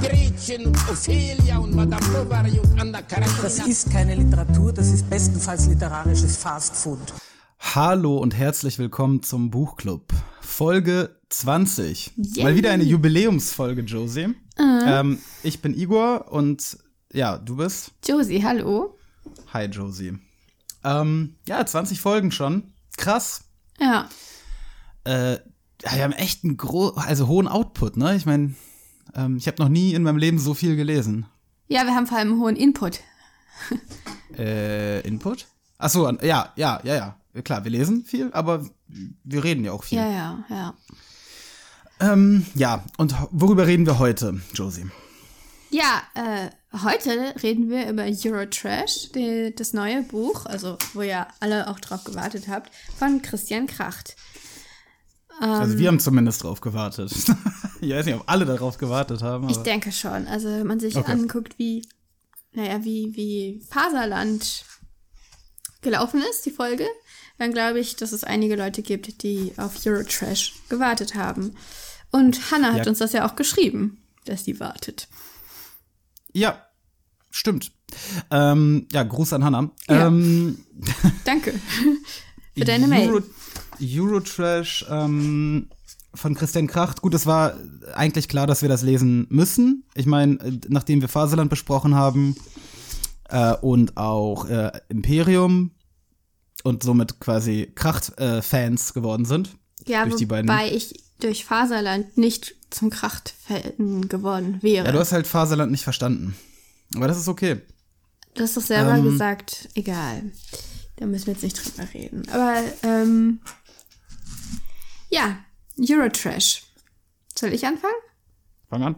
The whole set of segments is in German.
Gretchen und Ophelia und Madame Bovary und Anna Karenina. Das ist keine Literatur, das ist bestenfalls literarisches Fastfood. Hallo und herzlich willkommen zum Buchclub. Folge 20. Yay. Mal wieder eine Jubiläumsfolge, Josie. Ähm, ich bin Igor und ja, du bist? Josie, hallo. Hi, Josie. Ähm, ja, 20 Folgen schon. Krass. Ja. Äh, ja, wir haben echt einen gro also hohen Output, ne? Ich meine, ähm, ich habe noch nie in meinem Leben so viel gelesen. Ja, wir haben vor allem einen hohen Input. Äh, Input? Ach so, an- ja, ja, ja, ja. Klar, wir lesen viel, aber wir reden ja auch viel. Ja, ja, ja. Ähm, ja, und worüber reden wir heute, Josie? Ja, äh, heute reden wir über Eurotrash, die, das neue Buch, also wo ihr alle auch drauf gewartet habt, von Christian Kracht. Also wir haben zumindest drauf gewartet. ich weiß nicht, ob alle darauf gewartet haben. Ich Aber denke schon. Also wenn man sich Okay. anguckt, wie, naja, wie, wie Faserland gelaufen ist, die Folge, dann glaube ich, dass es einige Leute gibt, die auf Eurotrash gewartet haben. Und Hannah hat Ja. uns das ja auch geschrieben, dass die wartet. ja, stimmt. Ähm, ja, Gruß an Hannah. Ja. Ähm, Danke für deine Mail. Euro, Eurotrash ähm, von Christian Kracht. Gut, es war eigentlich klar, dass wir das lesen müssen. Ich meine, äh, nachdem wir Faserland besprochen haben äh, und auch äh, Imperium und somit quasi Kracht-Fans geworden sind. Ja, durch die beiden. wobei ich durch Faserland nicht zum Krachtfan geworden wäre. Ja, du hast halt Faserland nicht verstanden. Aber das ist okay. Du hast doch selber Ähm. gesagt, egal. Da müssen wir jetzt nicht drüber reden. Aber, ähm, ja, Eurotrash. Soll ich anfangen? Fang an.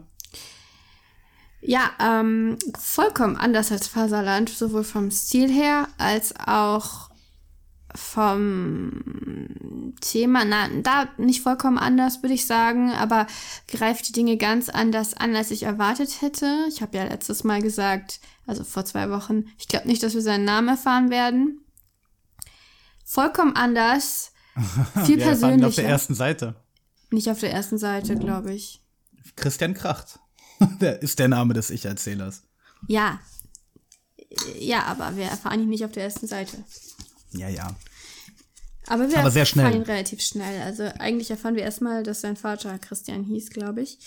Ja, ähm, vollkommen anders als Faserland, sowohl vom Stil her als auch vom Thema. Na, da nicht vollkommen anders, würde ich sagen, aber greift die Dinge ganz anders an, als ich erwartet hätte. Ich habe ja letztes Mal gesagt, also vor zwei Wochen, ich glaube nicht, dass wir seinen Namen erfahren werden. Vollkommen anders, viel Wir ihn auf der persönlicher. ersten Seite. Nicht auf der ersten Seite, glaube ich. Christian Kracht. der ist der Name des Ich-Erzählers. Ja. Ja, aber wir erfahren ihn nicht auf der ersten Seite. Ja, ja. Aber wir Aber sehr schnell. erfahren ihn relativ schnell. Also eigentlich erfahren wir erstmal, dass sein Vater Christian hieß, glaube ich.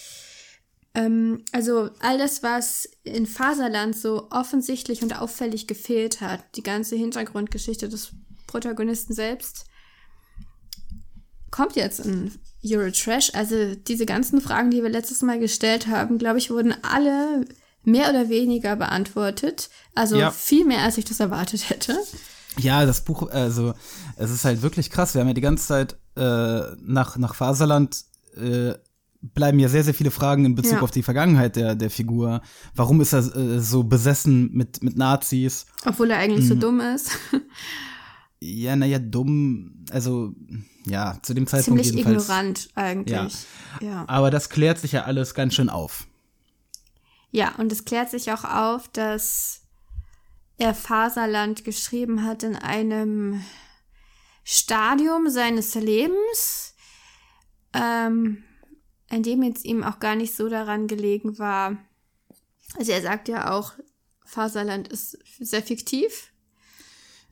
Ähm, also all das, was in Faserland so offensichtlich und auffällig gefehlt hat, die ganze Hintergrundgeschichte des Protagonisten selbst, kommt jetzt in Eurotrash. Also diese ganzen Fragen, die wir letztes Mal gestellt haben, glaube ich, wurden alle mehr oder weniger beantwortet. Also Ja. viel mehr, als ich das erwartet hätte. Ja, das Buch, also es ist halt wirklich krass. Wir haben ja die ganze Zeit äh, nach, nach Faserland äh, bleiben ja sehr, sehr viele Fragen in Bezug Ja. auf die Vergangenheit der, der Figur. Warum ist er äh, so besessen mit, mit Nazis? Obwohl er eigentlich Mhm. so dumm ist. Ja, naja, dumm. Also, ja, zu dem Zeitpunkt Ziemlich jedenfalls. ignorant eigentlich. Ja. Aber das klärt sich ja alles ganz schön auf. ja, und es klärt sich auch auf, dass er Faserland geschrieben hat in einem Stadium seines Lebens, ähm, in dem jetzt ihm auch gar nicht so daran gelegen war. Also er sagt ja auch, Faserland ist sehr fiktiv.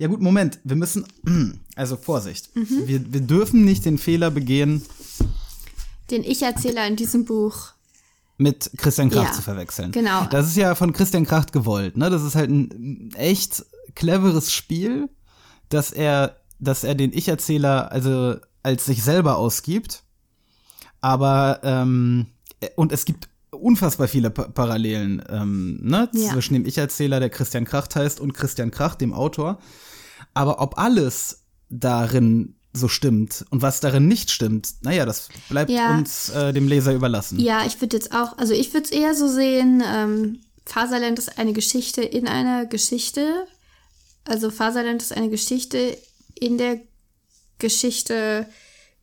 Ja gut, Moment, wir müssen, also Vorsicht, Mhm. wir, wir dürfen nicht den Fehler begehen, Den Ich-Erzähler in diesem Buch. mit Christian Kracht Ja, zu verwechseln. genau. Das ist ja von Christian Kracht gewollt, ne? Das ist halt ein echt cleveres Spiel, dass er, dass er den Ich-Erzähler also als sich selber ausgibt, aber ähm, und es gibt unfassbar viele pa Parallelen ähm, ne? Ja. zwischen dem Ich-Erzähler, der Christian Kracht heißt, und Christian Kracht, dem Autor. Aber ob alles darin so stimmt und was darin nicht stimmt, naja, das bleibt Ja. uns äh, dem Leser überlassen. Ja, ich würde jetzt auch, also ich würde es eher so sehen, ähm, Faserland ist eine Geschichte in einer Geschichte. Also Faserland ist eine Geschichte in der Geschichte,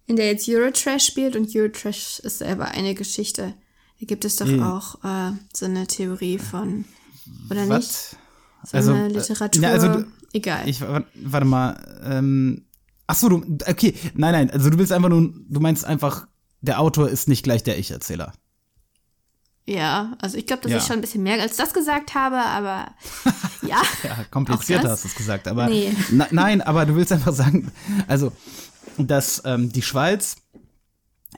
in der jetzt Eurotrash spielt und Eurotrash ist selber eine Geschichte. Da gibt es doch Mhm. auch äh, so eine Theorie von, oder nicht? So Also, eine äh, Literatur. ja, also Egal. Ich, wa- warte mal, ähm, ach so, du, okay, nein, nein, also du willst einfach nur, du meinst einfach, der Autor ist nicht gleich der Ich-Erzähler. ja, also ich glaube, dass Ja. ich schon ein bisschen mehr als das gesagt habe, aber ja. Ja, komplizierter hast du es gesagt, aber Nee. na, nein, aber du willst einfach sagen, also, dass ähm, die Schweiz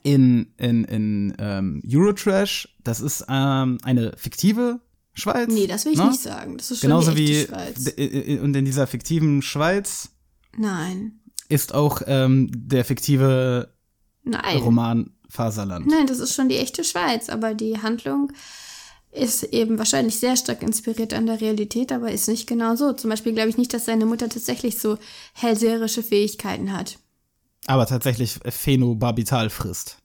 in, in, in ähm, Eurotrash, das ist ähm, eine fiktive Schweiz. Nee, das will ich ne? nicht sagen. Das ist schon Genauso die wie, und in dieser fiktiven Schweiz Nein. ist auch ähm, der fiktive Nein. Roman Faserland. Nein, das ist schon die echte Schweiz, aber die Handlung ist eben wahrscheinlich sehr stark inspiriert an der Realität, aber ist nicht genau so. Zum Beispiel glaube ich nicht, dass seine Mutter tatsächlich so hellseherische Fähigkeiten hat. Aber tatsächlich Phenobarbital frisst.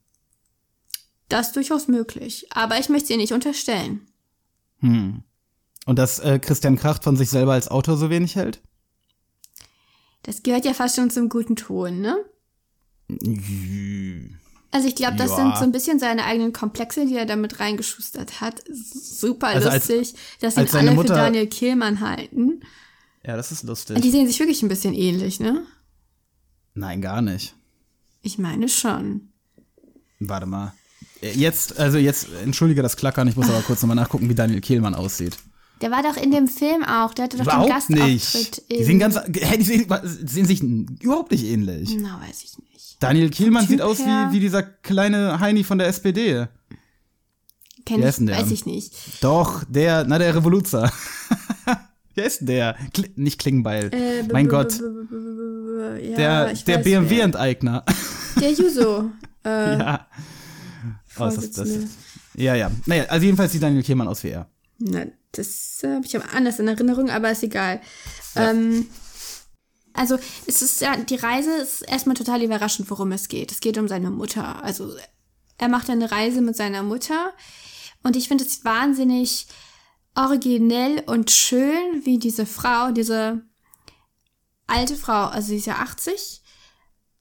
Das ist durchaus möglich. Aber ich möchte sie nicht unterstellen. Hm. Und dass äh, Christian Kracht von sich selber als Autor so wenig hält? Das gehört ja fast schon zum guten Ton, ne? Also ich glaube, das Ja. sind so ein bisschen seine eigenen Komplexe, die er damit reingeschustert hat. Super Also als- lustig, dass ihn als alle Mutter- für Daniel Kehlmann halten. Ja, das ist Und lustig. die sehen sich wirklich ein bisschen ähnlich, ne? Nein, gar nicht. Ich meine schon. Warte mal. Äh, Jetzt, also jetzt, entschuldige das Klackern, ich muss aber kurz nochmal nachgucken, wie Daniel Kehlmann aussieht. Der war doch in dem Film auch. Der hatte doch den Überhaupt Gastauftritt. nicht. Die sehen ganz, die sehen, sehen sich überhaupt nicht ähnlich. Na, weiß ich nicht. Daniel Kehlmann sieht aus wie, wie dieser kleine Heini von der SPD. Kenn Wer ich, denn der? weiß ich nicht. Doch, der, na der Revoluzer. Wer ist denn der? Kli nicht Klingbeil. Äh, mein Gott. Ja, Der, der BMW-Enteigner. Der Juso. Äh, ja. Oh, ist das, das, Vorsitzende. ja, ja. Naja, also jedenfalls sieht Daniel Kehlmann aus wie er. Na, das äh, habe ich aber anders in Erinnerung, aber ist egal. Ähm, also, es ist ja, die Reise ist erstmal total überraschend, worum es geht. Es geht um seine Mutter. Also, er macht eine Reise mit seiner Mutter. Und ich finde es wahnsinnig originell und schön, wie diese Frau, diese alte Frau, also sie ist ja 80,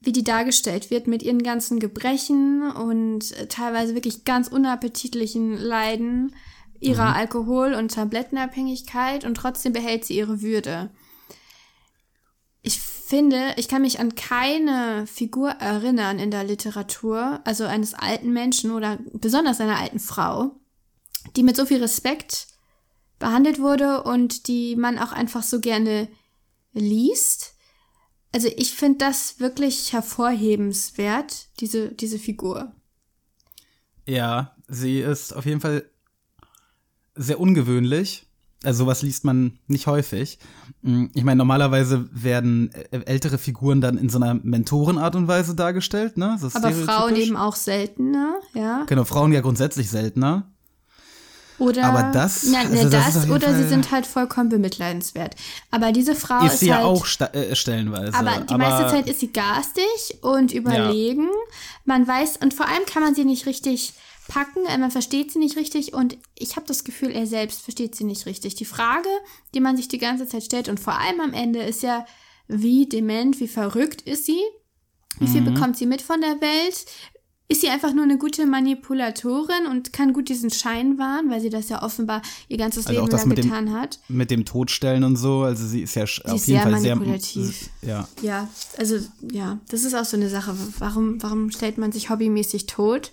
wie die dargestellt wird mit ihren ganzen Gebrechen und äh, teilweise wirklich ganz unappetitlichen Leiden ihrer Alkohol- und Tablettenabhängigkeit und trotzdem behält sie ihre Würde. Ich finde, ich kann mich an keine Figur erinnern in der Literatur, also eines alten Menschen oder besonders einer alten Frau, die mit so viel Respekt behandelt wurde und die man auch einfach so gerne liest. Also ich finde das wirklich hervorhebenswert, diese, diese Figur. Ja, sie ist auf jeden Fall sehr ungewöhnlich. Also sowas liest man nicht häufig. Mm, Ich meine, normalerweise werden ältere Figuren dann in so einer Mentorenart und Weise dargestellt, ne? Aber Frauen eben auch seltener, ja. Genau, Frauen ja grundsätzlich seltener. Oder Aber das- nein, also das ist das, jeden oder sie Fall- sind halt vollkommen bemitleidenswert. Aber diese Frau ist ist, sie ja halt, auch sta- äh, stellenweise. aber die meiste Zeit ist sie garstig und überlegen. Man weiß und vor allem kann man sie nicht richtig packen, äh, man versteht sie nicht richtig und ich habe das Gefühl, er selbst versteht sie nicht richtig. Die Frage, die man sich die ganze Zeit stellt und vor allem am Ende ist ja, wie dement, wie verrückt ist sie? Wie Mhm. viel bekommt sie mit von der Welt? Ist sie einfach nur eine gute Manipulatorin und kann gut diesen Schein wahren, weil sie das ja offenbar ihr ganzes Also Leben lang mit dem- getan hat? mit dem Todstellen und so, also sie ist ja sch- auf ist jeden sehr Fall sehr manipulativ. Ja. Ja, also ja, das ist auch so eine Sache. Warum, warum stellt man sich hobbymäßig tot?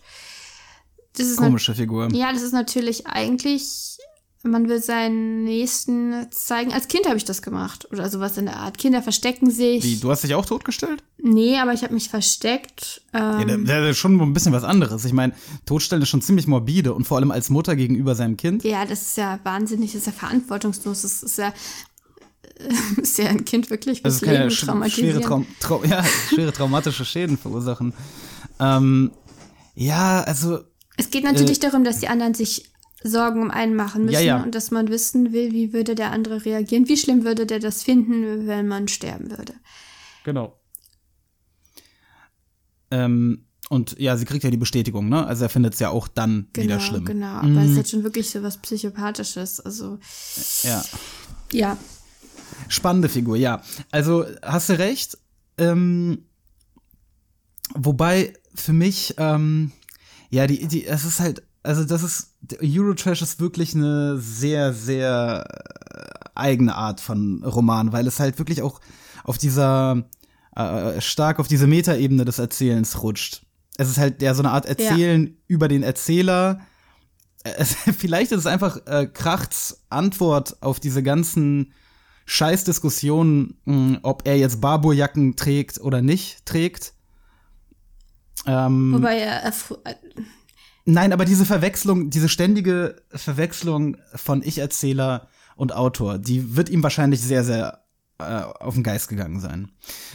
Das ist Komische Figur. ja, das ist natürlich eigentlich, man will seinen Nächsten zeigen. Als Kind habe ich das gemacht oder sowas in der Art. Kinder verstecken sich. Wie, du hast dich auch totgestellt? Nee, aber ich habe mich versteckt. Ja, Ähm, das ist schon ein bisschen was anderes. Ich meine, Totstellen ist schon ziemlich morbide und vor allem als Mutter gegenüber seinem Kind. ja, das ist ja wahnsinnig, das ist ja verantwortungslos. Das ist ja, ist ja ein Kind wirklich es kann ja sch- schwere. Traum Trau ja, schwere traumatische Schäden verursachen. Ähm, ja, also Es geht natürlich darum, dass die anderen sich Sorgen um einen machen müssen Ja, ja. und dass man wissen will, wie würde der andere reagieren, wie schlimm würde der das finden, wenn man sterben würde. Genau. Ähm, Und ja, sie kriegt ja die Bestätigung, ne? Also er findet es ja auch dann Genau, wieder schlimm. genau. Aber es ist jetzt schon wirklich so was Psychopathisches. Also, Ja. ja. Spannende Figur, ja. Also hast du recht. Ähm, wobei für mich, ähm, ja, die, die, es ist halt, also das ist, Eurotrash ist wirklich eine sehr, sehr äh, eigene Art von Roman, weil es halt wirklich auch auf dieser, äh, stark auf diese Metaebene des Erzählens rutscht. Es ist halt ja so eine Art Erzählen über den Erzähler. Es, vielleicht ist es einfach äh, Krachts Antwort auf diese ganzen Scheißdiskussionen, mh, ob er jetzt Barbourjacken trägt oder nicht trägt. Ähm, Wobei er Nein, aber diese Verwechslung, diese ständige Verwechslung von Ich-Erzähler und Autor, die wird ihm wahrscheinlich sehr, sehr äh, auf den Geist gegangen sein.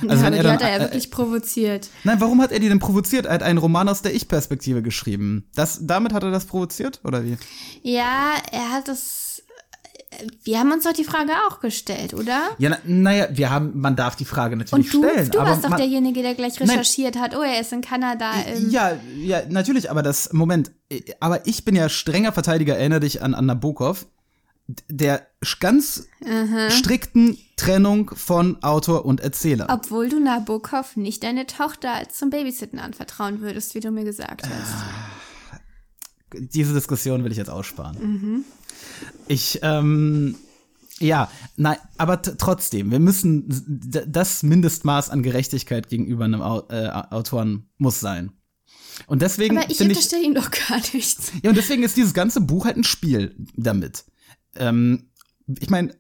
Also ja, wenn aber er die dann, hat er ja äh, wirklich provoziert. Nein, warum hat er die denn provoziert? Er hat einen Roman aus der Ich-Perspektive geschrieben. Das, damit hat er das provoziert, oder wie? Ja, er hat das. Wir haben uns doch die Frage auch gestellt, oder? Ja, na, naja, wir haben, man darf die Frage natürlich Und du, stellen. du warst doch man, derjenige, der gleich Nein. recherchiert hat. Oh, er ist in Kanada. Im Ja, ja, natürlich, aber das, Moment, äh, aber ich bin ja strenger Verteidiger, erinnere dich an, an Nabokov, der ganz strikten Trennung von Autor und Erzähler. Obwohl du Nabokov nicht deine Tochter als zum Babysitten anvertrauen würdest, wie du mir gesagt hast. Diese Diskussion will ich jetzt aussparen. Ich, ähm, ja, nein, aber trotzdem, wir müssen, das Mindestmaß an Gerechtigkeit gegenüber einem Au äh, Autoren muss sein. Und deswegen Aber ich unterstelle ihm doch gar nichts. Ja, und deswegen ist dieses ganze Buch halt ein Spiel damit. Ähm, ich meine,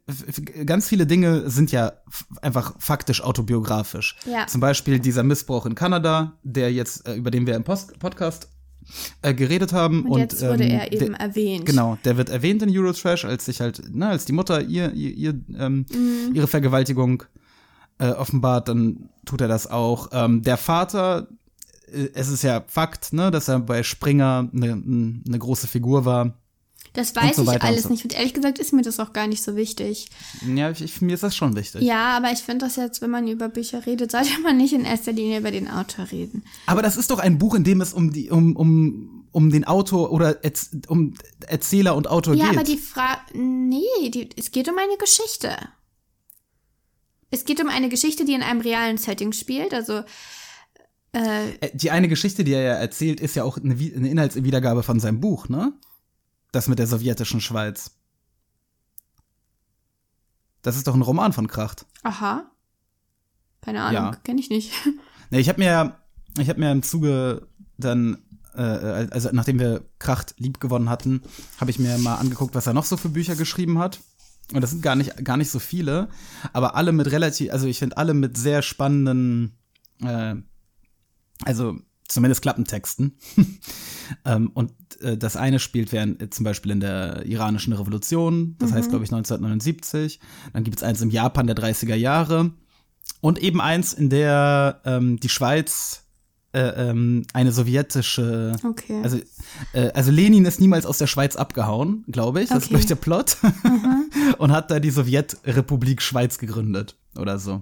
ganz viele Dinge sind ja einfach faktisch autobiografisch. Ja. Zum Beispiel dieser Missbrauch in Kanada, der jetzt, äh, über den wir im Post Podcast äh, geredet haben. Und, Und, jetzt wurde ähm, er eben der, erwähnt. Genau, der wird erwähnt in Eurotrash, als sich halt, na, als die Mutter ihr, ihr, ihr ähm, Mhm. ihre Vergewaltigung äh, offenbart, dann tut er das auch. Ähm, der Vater, äh, es ist ja Fakt, ne, dass er bei Springer eine eine große Figur war. Das weiß so ich alles so. nicht. Und ehrlich gesagt ist mir das auch gar nicht so wichtig. Ja, ich, ich, mir ist das schon wichtig. Ja, aber ich finde das jetzt, wenn man über Bücher redet, sollte man nicht in erster Linie über den Autor reden. Aber das ist doch ein Buch, in dem es um die, um, um, um den Autor oder Erz, um Erzähler und Autor Ja, geht. aber die Frage. Nee, die, es geht um eine Geschichte. Es geht um eine Geschichte, die in einem realen Setting spielt. Also, äh, Äh, die eine Geschichte, die er ja erzählt, ist ja auch eine Inhaltswiedergabe von seinem Buch, ne? Das mit der sowjetischen Schweiz. Das ist doch ein Roman von Kracht. aha. Keine Ahnung, Ja. kenne ich nicht. Nee, ich habe mir, ich habe mir im Zuge dann, äh, also nachdem wir Kracht lieb gewonnen hatten, habe ich mir mal angeguckt, was er noch so für Bücher geschrieben hat. Und das sind gar nicht, gar nicht so viele, aber alle mit relativ, also ich finde alle mit sehr spannenden, äh, also zumindest Klappentexten. ähm, und äh, das eine spielt während äh, zum Beispiel in der iranischen Revolution, das heißt, glaube ich, 1979. Dann gibt es eins im Japan der 30er Jahre. Und eben eins, in der ähm, die Schweiz äh, ähm, eine sowjetische, Okay. also, also Lenin ist niemals aus der Schweiz abgehauen, glaube ich. Das ist, Okay. glaube ich, der Plot. und hat da die Sowjetrepublik Schweiz gegründet oder so.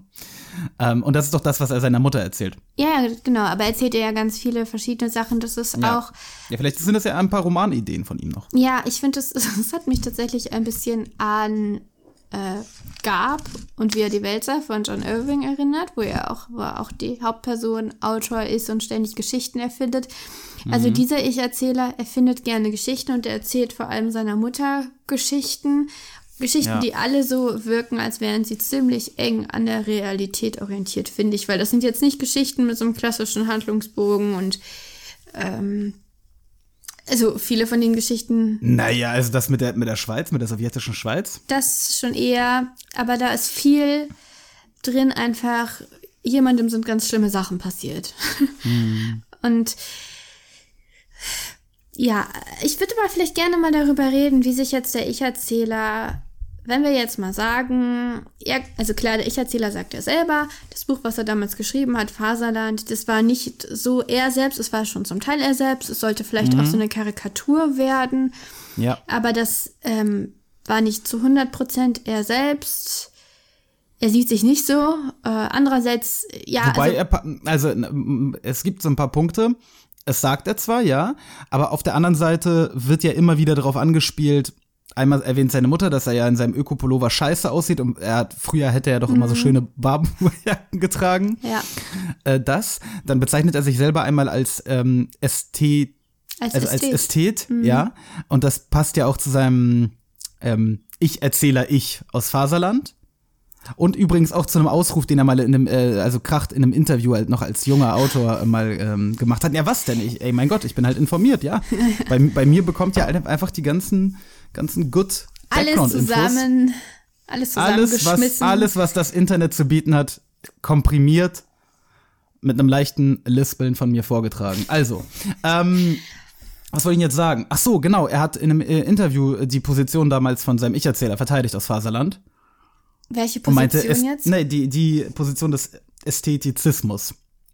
Ähm, und das ist doch das, was er seiner Mutter erzählt. ja, genau, aber er erzählt ja ganz viele verschiedene Sachen. Das ist Ja. auch. Ja, vielleicht sind das ja ein paar Romanideen von ihm noch. Ja, ich finde, das, das hat mich tatsächlich ein bisschen an äh, Gab und Wie er die Welt sah von John Irving erinnert, wo er auch, wo er auch die Hauptperson Autor ist und ständig Geschichten erfindet. Also dieser Ich-Erzähler erfindet gerne Geschichten und er erzählt vor allem seiner Mutter Geschichten. Geschichten, Ja. die alle so wirken, als wären sie ziemlich eng an der Realität orientiert, finde ich. Weil das sind jetzt nicht Geschichten mit so einem klassischen Handlungsbogen und ähm, also viele von den Geschichten Naja, also das mit der, mit der Schweiz, mit der sowjetischen Schweiz. das schon eher, aber da ist viel drin einfach, jemandem sind ganz schlimme Sachen passiert. Und ja, ich würde aber vielleicht gerne mal darüber reden, wie sich jetzt der Ich-Erzähler, wenn wir jetzt mal sagen, er, also klar, der Ich-Erzähler sagt ja selber, das Buch, was er damals geschrieben hat, Faserland, das war nicht so er selbst, es war schon zum Teil er selbst, es sollte vielleicht auch so eine Karikatur werden. Ja. Aber das ähm, war nicht zu 100% er selbst. er sieht sich nicht so. Äh, andererseits, ja, Wobei also, er, also es gibt so ein paar Punkte. Es sagt er zwar, ja, aber auf der anderen Seite wird ja immer wieder darauf angespielt. Einmal erwähnt seine Mutter, dass er ja in seinem Ökopullover scheiße aussieht und er hat, früher hätte er doch immer so schöne Barbenjacken getragen. ja, Äh, das. Dann bezeichnet er sich selber einmal als ähm, Ästhet, als also als Ästhet. Ästhet, ja. Und das passt ja auch zu seinem ähm, Ich-Erzähler Ich aus Faserland. Und übrigens auch zu einem Ausruf, den er mal in einem, äh, also Kracht in einem Interview halt noch als junger Autor äh, mal ähm, gemacht hat. Ja, was denn? Ich, ey, mein Gott, ich bin halt informiert, ja. bei, bei mir bekommt ja einfach die ganzen, ganzen good alles Background-Infos. zusammen, alles Alles was, zusammengeschmissen. alles, was das Internet zu bieten hat, komprimiert mit einem leichten Lispeln von mir vorgetragen. Also, ähm, was wollte ich jetzt sagen? Ach so, genau, er hat in einem äh, Interview die Position damals von seinem Ich-Erzähler verteidigt aus Faserland. Welche Und meinte, Position es, jetzt? nee, die, die Position des Ästhetizismus.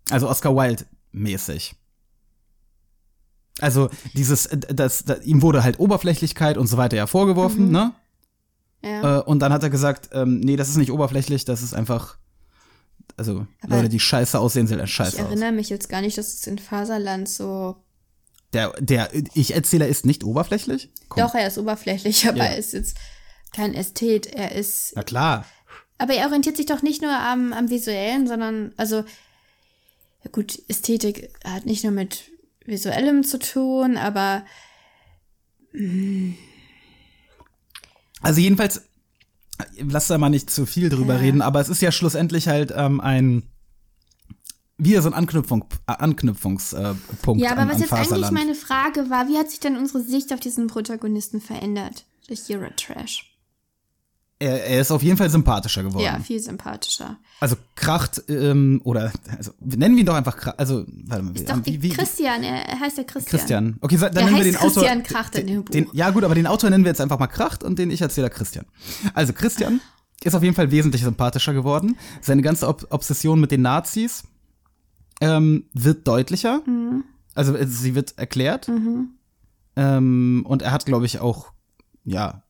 Also Oscar Wilde mäßig. Also dieses, äh, das, das, ihm wurde halt Oberflächlichkeit und so weiter ja vorgeworfen, Mhm. ne? Ja. Äh, und dann hat er gesagt, ähm, nee, das ist nicht oberflächlich, das ist einfach, also Aber Leute, die scheiße aussehen, sehen halt ich scheiße aus. erinnere mich jetzt gar nicht, dass es in Faserland so. Der, der Ich-Erzähler ist nicht oberflächlich? Komm. Doch, er ist oberflächlich, aber Ja. er ist jetzt kein Ästhet. Er ist. Na klar. Aber er orientiert sich doch nicht nur am, am Visuellen, sondern, also, ja gut, Ästhetik hat nicht nur mit Visuellem zu tun, aber Also jedenfalls, lass da mal nicht zu viel drüber Ja. reden, aber es ist ja schlussendlich halt ähm, ein wieder so ein Anknüpfung, äh, Anknüpfungspunkt Ja, aber an, was an jetzt eigentlich Faserland. meine Frage war, wie hat sich denn unsere Sicht auf diesen Protagonisten verändert durch Eurotrash? Er, er ist auf jeden Fall sympathischer geworden. Ja, viel sympathischer. Also Kracht, ähm, oder, also nennen wir ihn doch einfach Kracht, also, warte mal. Ist doch wie, wie, Christian, er heißt ja Christian. Christian. Okay, dann Der nennen wir den Autor. Christian Kracht in dem Buch. Den, ja, gut, aber den Autor nennen wir jetzt einfach mal Kracht und den Ich-Erzähler Christian. Also, Christian ist auf jeden Fall wesentlich sympathischer geworden. Seine ganze Ob Obsession mit den Nazis ähm, wird deutlicher. Mhm. Also, sie wird erklärt. Ähm, und er hat, glaube ich, auch, ja,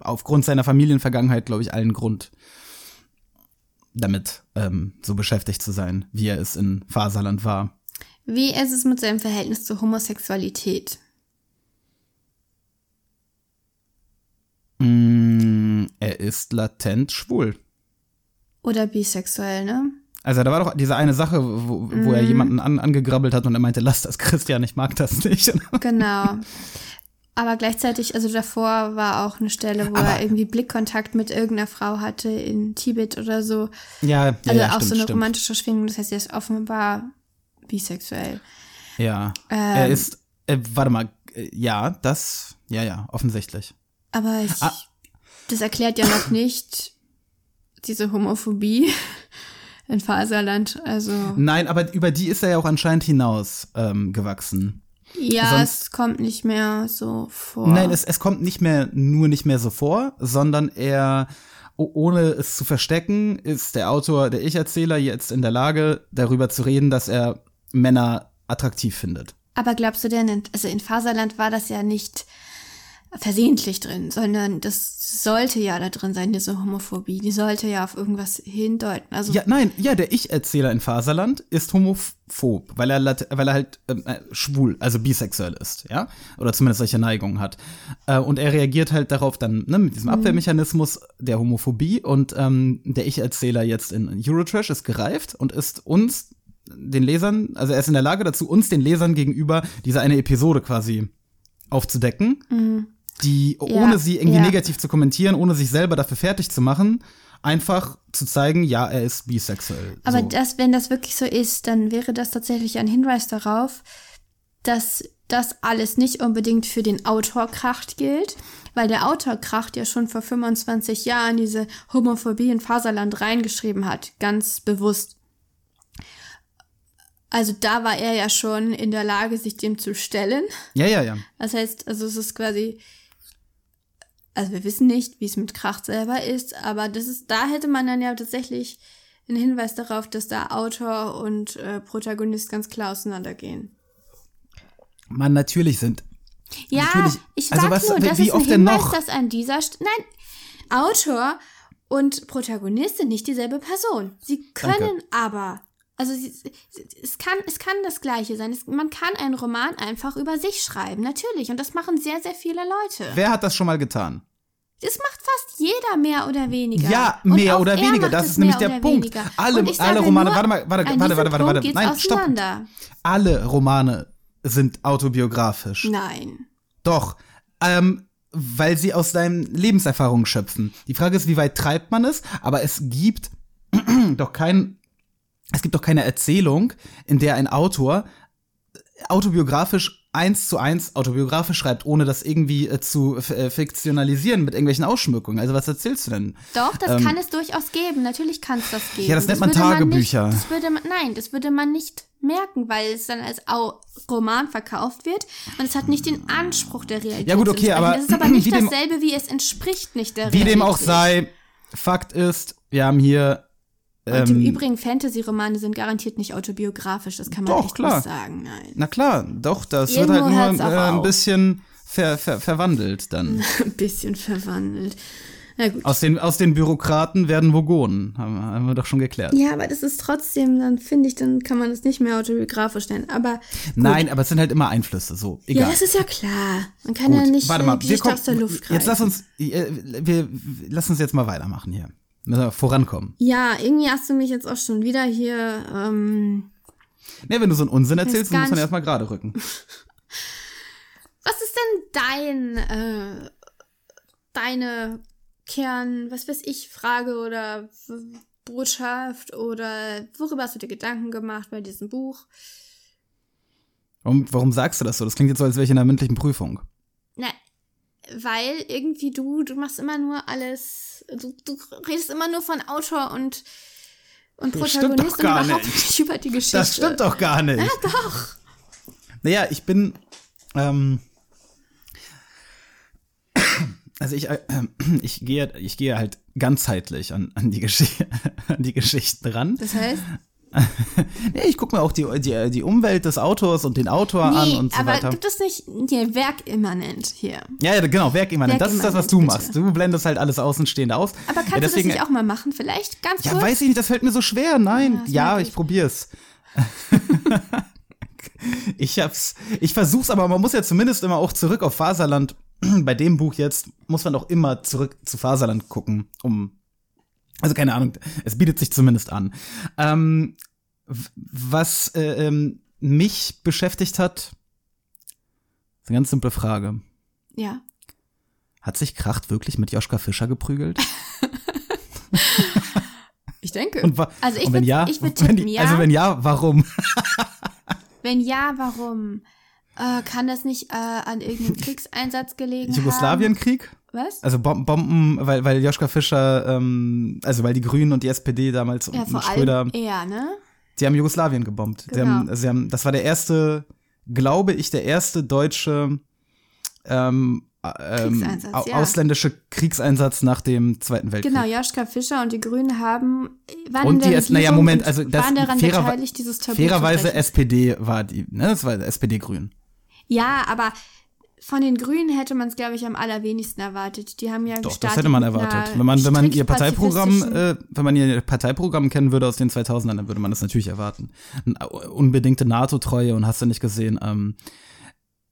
aufgrund seiner Familienvergangenheit, glaube ich, allen Grund, damit ähm, so beschäftigt zu sein, wie er es in Faserland war. Wie ist es mit seinem Verhältnis zur Homosexualität? Mm, er ist latent schwul. Oder bisexuell, ne? Also da war doch diese eine Sache, wo, wo er jemanden an, angegrabbelt hat und er meinte, lass das Christian, ich mag das nicht. Genau. Aber gleichzeitig, also davor war auch eine Stelle, wo er irgendwie Blickkontakt mit irgendeiner Frau hatte in Tibet oder so. ja, ja, Also ja auch stimmt, so eine stimmt. romantische Schwingung. Das heißt, er ist offenbar bisexuell. Ja, Ähm. er ist, äh, warte mal, äh, ja, das, ja, ja, offensichtlich. Aber ich, Ah. das erklärt ja noch nicht diese Homophobie in Faserland. Also Nein, aber über die ist er ja auch anscheinend hinaus ähm, gewachsen. Ja, sonst- es kommt nicht mehr so vor. Nein, es, es kommt nicht mehr, nur nicht mehr so vor, sondern er, ohne es zu verstecken, ist der Autor, der Ich-Erzähler jetzt in der Lage, darüber zu reden, dass er Männer attraktiv findet. Aber glaubst du denn, also in Faserland war das ja nicht versehentlich drin, sondern das sollte ja da drin sein, diese Homophobie. Die sollte ja auf irgendwas hindeuten. Also Ja, nein, ja, der Ich-Erzähler in Faserland ist homophob, weil er, weil er halt ähm, äh, schwul, also bisexuell ist, ja, oder zumindest solche Neigungen hat. Äh, und er reagiert halt darauf dann ne, mit diesem Abwehrmechanismus der Homophobie und ähm, der Ich-Erzähler jetzt in Eurotrash ist gereift und ist uns den Lesern, also er ist in der Lage dazu, uns den Lesern gegenüber diese eine Episode quasi aufzudecken, die Ja, ohne sie irgendwie ja. negativ zu kommentieren, ohne sich selber dafür fertig zu machen, einfach zu zeigen, ja, er ist bisexuell. Aber so. das, wenn das wirklich so ist, dann wäre das tatsächlich ein Hinweis darauf, dass das alles nicht unbedingt für den Autor Kracht gilt, weil der Autor Kracht ja schon vor 25 Jahren diese Homophobie in Faserland reingeschrieben hat, ganz bewusst. Also da war er ja schon in der Lage, sich dem zu stellen. ja, ja, ja. Das heißt, also es ist quasi, also wir wissen nicht, wie es mit Kracht selber ist, aber das ist, da hätte man dann ja tatsächlich einen Hinweis darauf, dass da Autor und äh, Protagonist ganz klar auseinandergehen. Man, natürlich sind. Ja, Natürlich. ich Also sag was- nur, das wie ist ein oft denn Hinweis, noch? dass an dieser St Nein, Autor und Protagonist sind nicht dieselbe Person. Sie können aber, also es, kann, es kann das Gleiche sein. Es, man kann einen Roman einfach über sich schreiben, natürlich. Und das machen sehr, sehr viele Leute. Wer hat das schon mal getan? Das macht fast jeder mehr oder weniger. Ja, mehr oder er weniger, das ist nämlich der Punkt. weniger. Alle- alle Romane- nur, warte mal, warte, warte, warte, warte, warte. Nein, stopp. Alle Romane sind autobiografisch. Nein. Doch. Ähm, weil sie aus deinen Lebenserfahrungen schöpfen. Die Frage ist, wie weit treibt man es? Aber es gibt doch kein, es gibt doch keine Erzählung, in der ein Autor autobiografisch eins zu eins autobiografisch schreibt, ohne das irgendwie äh, zu äh, fiktionalisieren mit irgendwelchen Ausschmückungen. Also was erzählst du denn? Doch, das kann es durchaus geben. Natürlich kann es das geben. Ähm, Ja, das nennt man Tagebücher. nicht, das würde man, nein, das würde man nicht merken, weil es dann als Au Roman verkauft wird und es hat nicht den Anspruch der Realität. Ja, gut, okay, aber Es ist aber nicht wie dem- dasselbe, wie es entspricht nicht der Wie Realität. dem auch sei, Fakt ist, wir haben hier Und im ähm, Übrigen, Fantasy-Romane sind garantiert nicht autobiografisch, das kann man Doch, echt klar. nicht sagen, nein. Na klar, doch, das Irgendwo wird halt nur äh, ein bisschen ver, ver, verwandelt dann. Ein bisschen verwandelt. Na gut. Aus den, aus den Bürokraten werden Vogonen, haben, haben wir doch schon geklärt. Ja, aber das ist trotzdem, dann finde ich, dann kann man das nicht mehr autobiografisch nennen. Aber Nein, aber es sind halt immer Einflüsse, so, ja, egal. das ist ja klar. Man kann Gut, ja nicht warte mal, wir kommen, aus der Luft greifen. jetzt lass uns, äh, wir, lass uns jetzt mal weitermachen hier. Müssen wir vorankommen. Ja, irgendwie hast du mich jetzt auch schon wieder hier. Ähm, Ne, wenn du so einen Unsinn erzählst, dann muss man erstmal gerade rücken. was ist denn dein, äh, deine Kern, was weiß ich, Frage oder Botschaft oder worüber hast du dir Gedanken gemacht bei diesem Buch? Warum, warum sagst du das so? Das klingt jetzt so, als wäre ich in einer mündlichen Prüfung. Na, weil irgendwie du, du machst immer nur alles, du, du redest immer nur von Autor und, und Das Protagonist und überhaupt nicht. nicht über die Geschichte. Das stimmt doch gar nicht. Ja, doch. Naja, ich bin. Ähm, also ich, äh, ich gehe, ich gehe halt ganzheitlich an, an, die an die Geschichten ran. Das heißt, Ja, ich gucke mir auch die, die, die Umwelt des Autors und den Autor an nee, und so aber weiter. gibt es nicht hier werkimmanent hier? Ja, ja, genau, Werkimmanent. Das ist das, was du Werkimmanent, machst. bitte. Du blendest halt alles Außenstehende aus. Aber kannst ja, deswegen, du das nicht auch mal machen? Vielleicht ganz Ja, kurz? weiß ich nicht, das fällt mir so schwer. Nein, Ja, ja, möglich. ich probier's. ich hab's, ich versuch's, aber man muss ja zumindest immer auch zurück auf Faserland. Bei dem Buch jetzt muss man doch immer zurück zu Faserland gucken, um, also keine Ahnung, es bietet sich zumindest an. Ähm, was äh, ähm, mich beschäftigt hat, ist eine ganz simple Frage. Ja. Hat sich Kracht wirklich mit Joschka Fischer geprügelt? Ich denke. Und, also ich und wenn würd- ja, ich würd wenn tippen, die, ja. also wenn ja, warum? Wenn ja, warum? Äh, kann das nicht äh, an irgendeinem Kriegseinsatz gelegen Jugoslawienkrieg? Was? Also Bom Bomben, weil, weil Joschka Fischer, ähm, also weil die Grünen und die SPD damals Ja, und vor Schröder, allem er, ne? die haben Jugoslawien gebombt. Sie Genau. haben, sie haben, das war der erste, glaube ich, der erste deutsche ähm, ähm, Kriegseinsatz, ja. ausländische Kriegseinsatz nach dem Zweiten Weltkrieg. Genau, Joschka Fischer und die Grünen haben waren Und der die, S- naja, Moment, also das waren daran fairer- beteiligt, dieses Tabu fairerweise. SPD war die, ne, das war SPD-Grün. Ja, aber von den Grünen hätte man es, glaube ich, am allerwenigsten erwartet. Die haben ja Doch, gestartet das hätte man erwartet. Wenn man, wenn man ihr Parteiprogramm, äh, wenn man ihr Parteiprogramm kennen würde aus den 2000ern, dann würde man das natürlich erwarten. N- Unbedingte NATO-Treue und hast du nicht gesehen, ähm,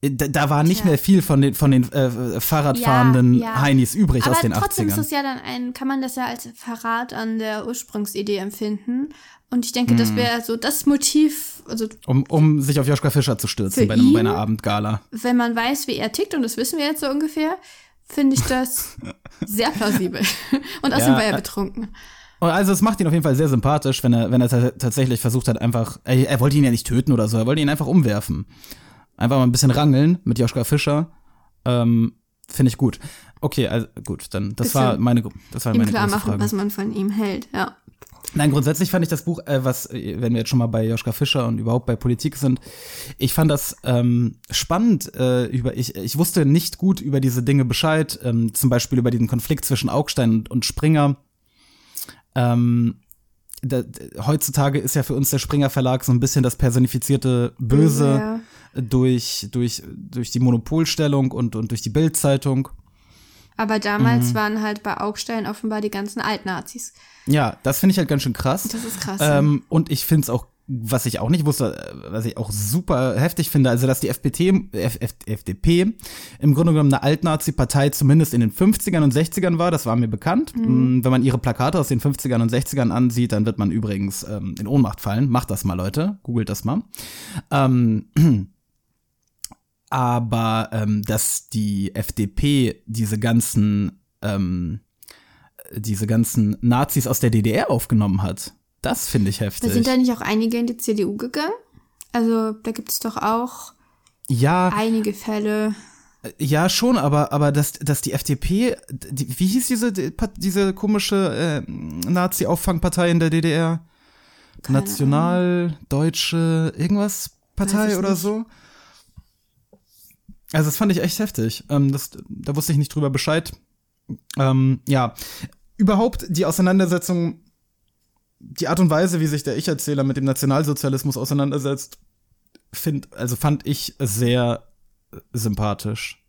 da, da war nicht Tja. mehr viel von den, von den äh, Fahrradfahrenden Ja, ja. Heinis übrig aber aus den trotzdem 80ern. ist es ja dann ein, kann man das ja als Verrat an der Ursprungsidee empfinden. Und ich denke, das wäre so das Motiv, also um, um sich auf Joschka Fischer zu stürzen bei, einem, bei ihn? einer Abendgala. wenn man weiß, wie er tickt, und das wissen wir jetzt so ungefähr, finde ich das sehr plausibel. Und außerdem Ja, war er äh, betrunken. Also es macht ihn auf jeden Fall sehr sympathisch, wenn er, wenn er ta- tatsächlich versucht hat, einfach, er, er wollte ihn ja nicht töten oder so, er wollte ihn einfach umwerfen. Einfach mal ein bisschen rangeln mit Joschka Fischer. Ähm, Finde ich gut. Okay, also gut, dann das Bisschen war meine, das war meine klar machen, Frage. was man von ihm hält, ja. Nein, grundsätzlich fand ich das Buch, äh, was, äh, wenn wir jetzt schon mal bei Joschka Fischer und überhaupt bei Politik sind, ich fand das ähm, spannend. Äh, über ich, ich wusste nicht gut über diese Dinge Bescheid, ähm, zum Beispiel über diesen Konflikt zwischen Augstein und, und Springer. Ähm, da, heutzutage ist ja für uns der Springer Verlag so ein bisschen das personifizierte Böse Ja. durch, durch, durch die Monopolstellung und, und durch die Bildzeitung. Aber damals Mhm. waren halt bei Augstein offenbar die ganzen Altnazis. Ja, das finde ich halt ganz schön krass. Das ist krass. Ähm, und ich finde es auch, was ich auch nicht wusste, äh, was ich auch super heftig finde, also dass die FPT, F, F, FDP im Grunde genommen eine Altnazi-Partei zumindest in den 50ern und 60ern war, das war mir bekannt. Mm, Wenn man ihre Plakate aus den 50ern und 60ern ansieht, dann wird man übrigens ähm, in Ohnmacht fallen. Macht das mal, Leute. Googelt das mal. Ähm, aber ähm, dass die FDP diese ganzen ähm, diese ganzen Nazis aus der DDR aufgenommen hat, das finde ich da heftig. sind da nicht auch einige in die CDU gegangen? Also da gibt es doch auch ja, einige Fälle. ja schon, aber aber dass dass die FDP, die, wie hieß diese die, diese komische äh, Nazi-Auffangpartei in der DDR? National Deutsche irgendwas Partei oder nicht. so? Also das fand ich echt heftig. Ähm, das, da wusste ich nicht drüber Bescheid. Ähm, ja, überhaupt die Auseinandersetzung, die Art und Weise, wie sich der Ich-Erzähler mit dem Nationalsozialismus auseinandersetzt, find, also fand ich sehr sympathisch.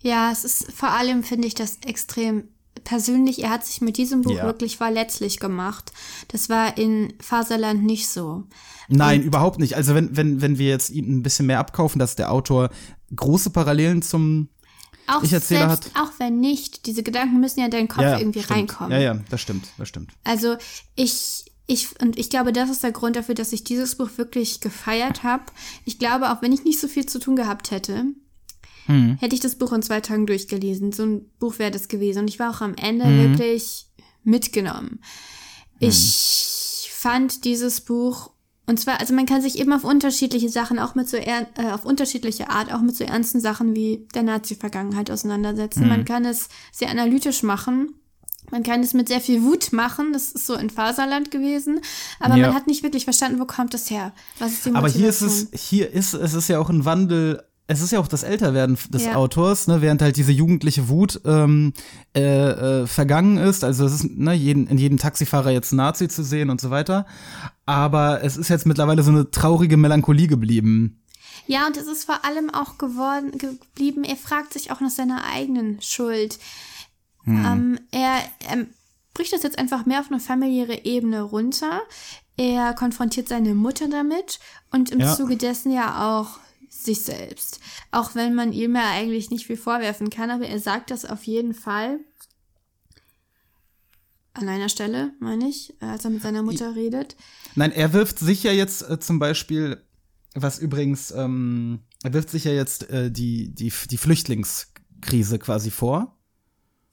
Ja, es ist vor allem, finde ich, das extrem persönlich. Er hat sich mit diesem Buch Ja. wirklich verletzlich gemacht. Das war in Faserland nicht so. Nein, überhaupt nicht. Also wenn, wenn, wenn wir jetzt ihm ein bisschen mehr abkaufen, dass der Autor große Parallelen zum Auch Ich-Erzähler selbst, auch wenn nicht, diese Gedanken müssen ja in deinen Kopf irgendwie stimmt. reinkommen. Ja, ja, das stimmt, das stimmt. Also ich, ich, und ich glaube, das ist der Grund dafür, dass ich dieses Buch wirklich gefeiert habe. Ich glaube, auch wenn ich nicht so viel zu tun gehabt hätte, Hm. hätte ich das Buch in zwei Tagen durchgelesen. So ein Buch wäre das gewesen. Und ich war auch am Ende Mhm. wirklich mitgenommen. Ich fand dieses Buch, und zwar, also man kann sich eben auf unterschiedliche Sachen, auch mit so, äh, auf unterschiedliche Art, auch mit so ernsten Sachen wie der Nazi-Vergangenheit auseinandersetzen. Mhm. Man kann es sehr analytisch machen. Man kann es mit sehr viel Wut machen. Das ist so in Faserland gewesen. Aber Ja. man hat nicht wirklich verstanden, wo kommt das her? Was ist die Aber Motivation? hier ist es, hier ist, es ist ja auch ein Wandel, es ist ja auch das Älterwerden des Ja. Autors, ne, während halt diese jugendliche Wut ähm, äh, äh, vergangen ist. Also es ist ne, jeden, in jedem Taxifahrer jetzt Nazi zu sehen und so weiter. Aber es ist jetzt mittlerweile so eine traurige Melancholie geblieben. Ja, und es ist vor allem auch geworden, geblieben, er fragt sich auch nach seiner eigenen Schuld. Ähm, er, er bricht das jetzt einfach mehr auf eine familiäre Ebene runter. Er konfrontiert seine Mutter damit und im Ja. Zuge dessen ja auch sich selbst. Auch wenn man ihm ja eigentlich nicht viel vorwerfen kann, aber er sagt das auf jeden Fall. An einer Stelle, meine ich, als er mit seiner Mutter redet. Nein, er wirft sich ja jetzt äh, zum Beispiel, was übrigens, ähm, er wirft sich ja jetzt äh, die, die, die Flüchtlingskrise quasi vor.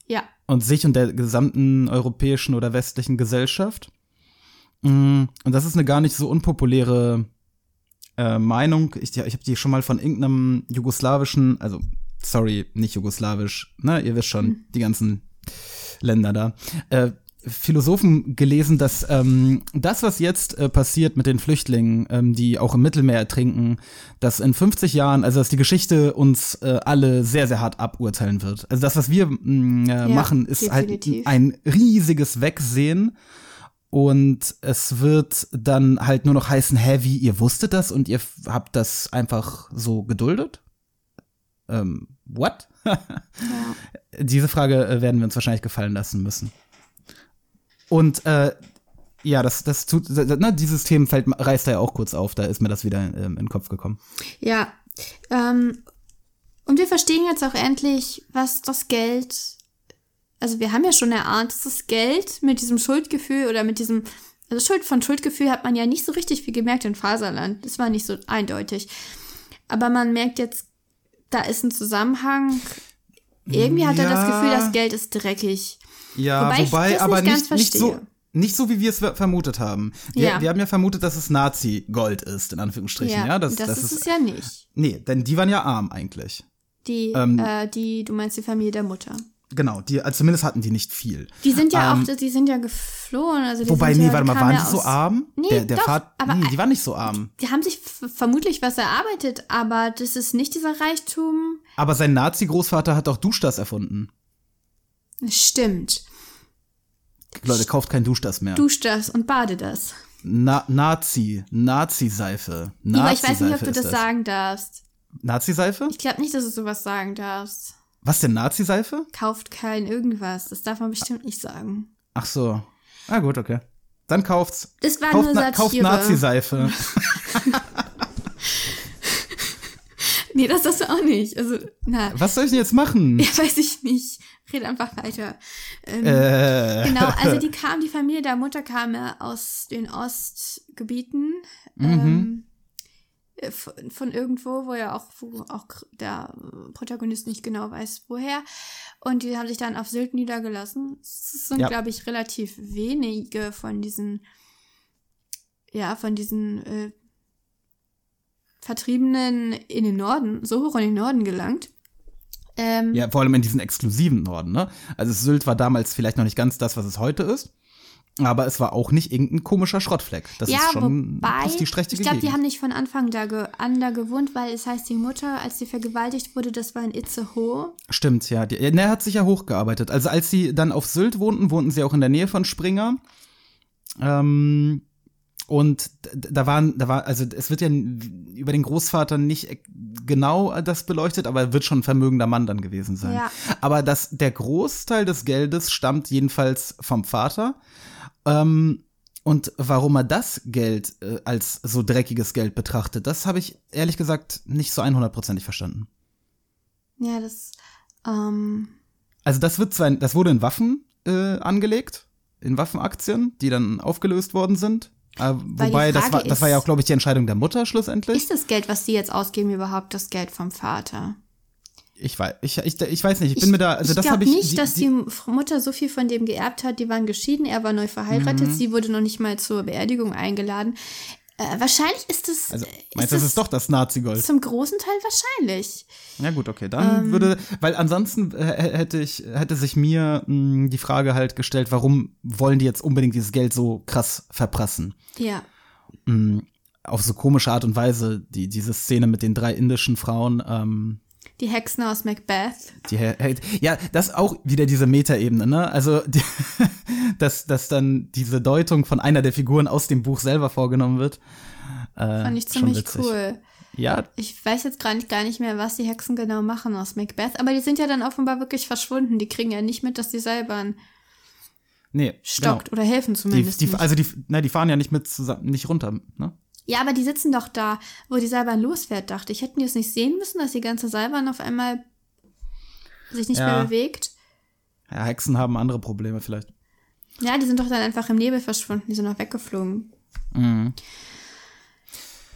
Ja. und sich und der gesamten europäischen oder westlichen Gesellschaft. Mm, Und das ist eine gar nicht so unpopuläre äh, Meinung. Ich, ich habe die schon mal von irgendeinem jugoslawischen, also sorry, nicht jugoslawisch, ne, ihr wisst schon, die ganzen Länder da, äh, Philosophen gelesen, dass ähm, das, was jetzt äh, passiert mit den Flüchtlingen, ähm, die auch im Mittelmeer ertrinken, dass in 50 Jahren, also dass die Geschichte uns äh, alle sehr, sehr hart aburteilen wird. Also das, was wir mh, äh, machen, ist definitiv. halt ein riesiges Wegsehen. Und es wird dann halt nur noch heißen, hä, wie, ihr wusstet das und ihr habt das einfach so geduldet? Ähm, what? Diese Frage äh, werden wir uns wahrscheinlich gefallen lassen müssen. Und äh, ja, das, das tut, na, dieses Themenfeld reißt er ja auch kurz auf, da ist mir das wieder ähm, in den Kopf gekommen. Ja, ähm, und wir verstehen jetzt auch endlich, was das Geld, also wir haben ja schon erahnt, dass das Geld mit diesem Schuldgefühl oder mit diesem, also Schuld von Schuldgefühl hat man ja nicht so richtig viel gemerkt in Faserland. Das war nicht so eindeutig. Aber man merkt jetzt, da ist ein Zusammenhang. Irgendwie hat er das Ja. Gefühl, das Geld ist dreckig. Ja, Wobei wobei, das aber nicht nicht, nicht so. Nicht so, wie wir es ver- vermutet haben. Wir, Ja. wir haben ja vermutet, dass es Nazi-Gold ist, in Anführungsstrichen. Ja, das, das, das, ist ist. es ja nicht. Nee, denn die waren ja arm eigentlich. Die, Ähm, äh, die, du meinst die Familie der Mutter. Genau, die, also zumindest hatten die nicht viel. Die sind ja Ähm, auch, die sind ja geflohen. Also die Wobei, nee, ja, warte mal, waren ja die so arm? Nee, der, der doch, Vater, aber- nee, die waren nicht so arm. Die haben sich vermutlich was erarbeitet, aber das ist nicht dieser Reichtum. Aber sein Nazi-Großvater hat auch Duschdas erfunden. Stimmt. Leute, kauft kein Duschdas mehr. Dusch das und bade das. Na, Nazi, Nazi-Seife. Aber ich weiß nicht, ob du ist das sagen darfst. Nazi-Seife? Ich glaube nicht, dass du sowas sagen darfst. Was denn, Nazi-Seife? Kauft kein irgendwas. Das darf man bestimmt nicht sagen. Ach so. Ah, gut, okay. Dann kauft's. Das war kauft, nur na, kauft Satire. Nazi-Seife. Nee, das darfst du auch nicht. Also, na, Was soll ich denn jetzt machen? ja, weiß ich nicht. Red einfach weiter. Ähm, Äh, Genau, also die kam, die Familie der Mutter kam ja aus den Ostgebieten. Mhm. Ähm, äh, von, irgendwo, wo ja auch, wo auch der Protagonist nicht genau weiß, woher. Und die haben sich dann auf Sylt niedergelassen. Es sind, Ja. glaube ich, relativ wenige von diesen, ja, von diesen äh, Vertriebenen in den Norden, so hoch in den Norden gelangt. Ähm, ja, vor allem in diesen exklusiven Norden, ne? Also Sylt war damals vielleicht noch nicht ganz das, was es heute ist. Aber es war auch nicht irgendein komischer Schrottfleck. Das ja, ist schon wobei, die ich glaube, die haben nicht von Anfang da ge an da gewohnt, weil es heißt, die Mutter, als sie vergewaltigt wurde, das war in Itzehoe. Stimmt, ja. Die, ne, er hat sich ja hochgearbeitet. Also als sie dann auf Sylt wohnten, wohnten sie auch in der Nähe von Springer. Ähm, und da waren, da war, also es wird ja über den Großvater nicht e- genau das beleuchtet, aber er wird schon ein vermögender Mann dann gewesen sein. Ja. Aber das, der Großteil des Geldes stammt jedenfalls vom Vater. Ähm, und warum er das Geld äh, als so dreckiges Geld betrachtet, das habe ich ehrlich gesagt nicht so 100%ig verstanden. Ja, das, ähm, Also das wird zwar, das wurde in Waffen äh, angelegt, in Waffenaktien, die dann aufgelöst worden sind. Äh, wobei, das war, das war ja auch, glaube ich, die Entscheidung der Mutter schlussendlich. ist das Geld, was sie jetzt ausgeben, überhaupt das Geld vom Vater? Ich weiß, ich, ich, ich weiß nicht, ich bin mir da, also ich das habe ich. nicht, dass die, Mutter so viel von dem geerbt hat. Die waren geschieden, er war neu verheiratet, Mhm. sie wurde noch nicht mal zur Beerdigung eingeladen. Äh, wahrscheinlich ist es. also, ist meinst du, das es ist doch das Nazi-Gold? Zum großen Teil wahrscheinlich. Ja gut, okay, dann Ähm. würde, weil ansonsten äh, hätte ich, hätte sich mir mh, die Frage halt gestellt, warum wollen die jetzt unbedingt dieses Geld so krass verprassen? Ja. Mh, auf so komische Art und Weise, die, diese Szene mit den drei indischen Frauen, ähm, Die Hexen aus Macbeth. Die, Hel- ja, das auch wieder diese Metaebene, ne? Also, die, dass, dass dann diese Deutung von einer der Figuren aus dem Buch selber vorgenommen wird. Äh, Fand ich ziemlich cool. Ja, Ich weiß jetzt gar nicht, gar nicht mehr, was die Hexen genau machen aus Macbeth, aber die sind ja dann offenbar wirklich verschwunden. Die kriegen ja nicht mit, dass die Seilbahn nee. stockt oder helfen Genau. Die, zumindest. die, nicht. also die, na, die fahren ja nicht mit zusammen, nicht runter, ne? Ja, aber die sitzen doch da, wo die Seilbahn losfährt, dachte ich. Hätten die es nicht sehen müssen, dass die ganze Seilbahn auf einmal sich nicht Ja. mehr bewegt? Ja, Hexen haben andere Probleme vielleicht. Ja, die sind doch dann einfach im Nebel verschwunden, die sind auch weggeflogen.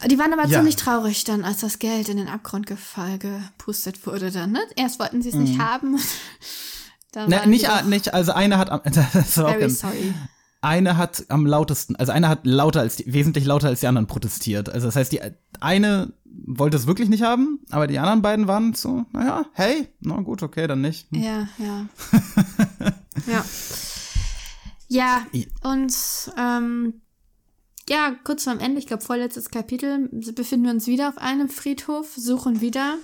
Die waren aber Mhm. Ja. ziemlich traurig dann, als das Geld in den Abgrund gepustet wurde dann, ne? Erst wollten sie es nicht haben. Dann Ne, nicht, nicht, also eine hat das war auch ganz, sorry. Eine hat am lautesten, also eine hat lauter als die, wesentlich lauter als die anderen protestiert. Also das heißt, die eine wollte es wirklich nicht haben, aber die anderen beiden waren so, naja, hey, na gut, okay, dann nicht. Hm. Ja, ja. ja. Ja, und ähm, ja, kurz vorm Ende, ich glaube vorletztes Kapitel, befinden wir uns wieder auf einem Friedhof, suchen wieder.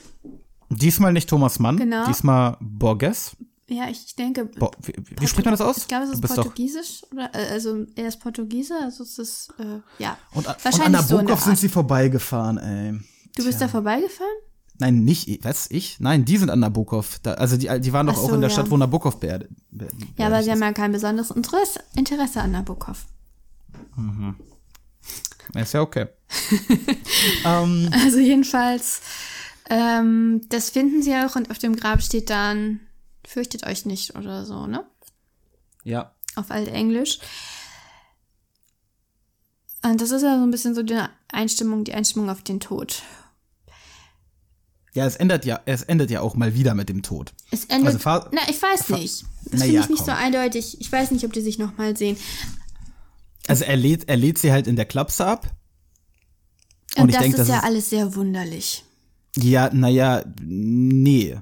Diesmal nicht Thomas Mann, Genau. diesmal Borges. Ja, ich denke. Bo wie, wie spricht man das aus? Ich glaube, es ist. Portugiesisch. Oder, äh, also, er ist Portugiese, also es ist, äh, ja. Und, und Wahrscheinlich an der so sind sie vorbeigefahren, ey. Du bist da vorbeigefahren? Nein, nicht ich. Was? Ich? Nein, die sind an Nabokov. Da, also die, die waren doch Ach auch so, in der ja. Stadt, wo Nabokov beerdigt be Ja, aber sie haben ja kein besonderes Interesse, Interesse an Nabokov. Ist ja okay. ähm, Also jedenfalls, ähm, das finden sie auch und auf dem Grab steht dann, fürchtet euch nicht oder so, ne? ja. Auf Altenglisch. Und das ist ja so ein bisschen so die Einstimmung, die Einstimmung auf den Tod. Ja, es ändert ja, es endet ja auch mal wieder mit dem Tod. Es endet. Also na, ich weiß nicht. Das finde ja, ich nicht komm. so eindeutig. Ich weiß nicht, ob die sich nochmal sehen. Also er lädt, er lädt sie halt in der Klapse ab. Und, Und ich das denk, ist das ja ist- alles sehr wunderlich. Ja, naja, nee.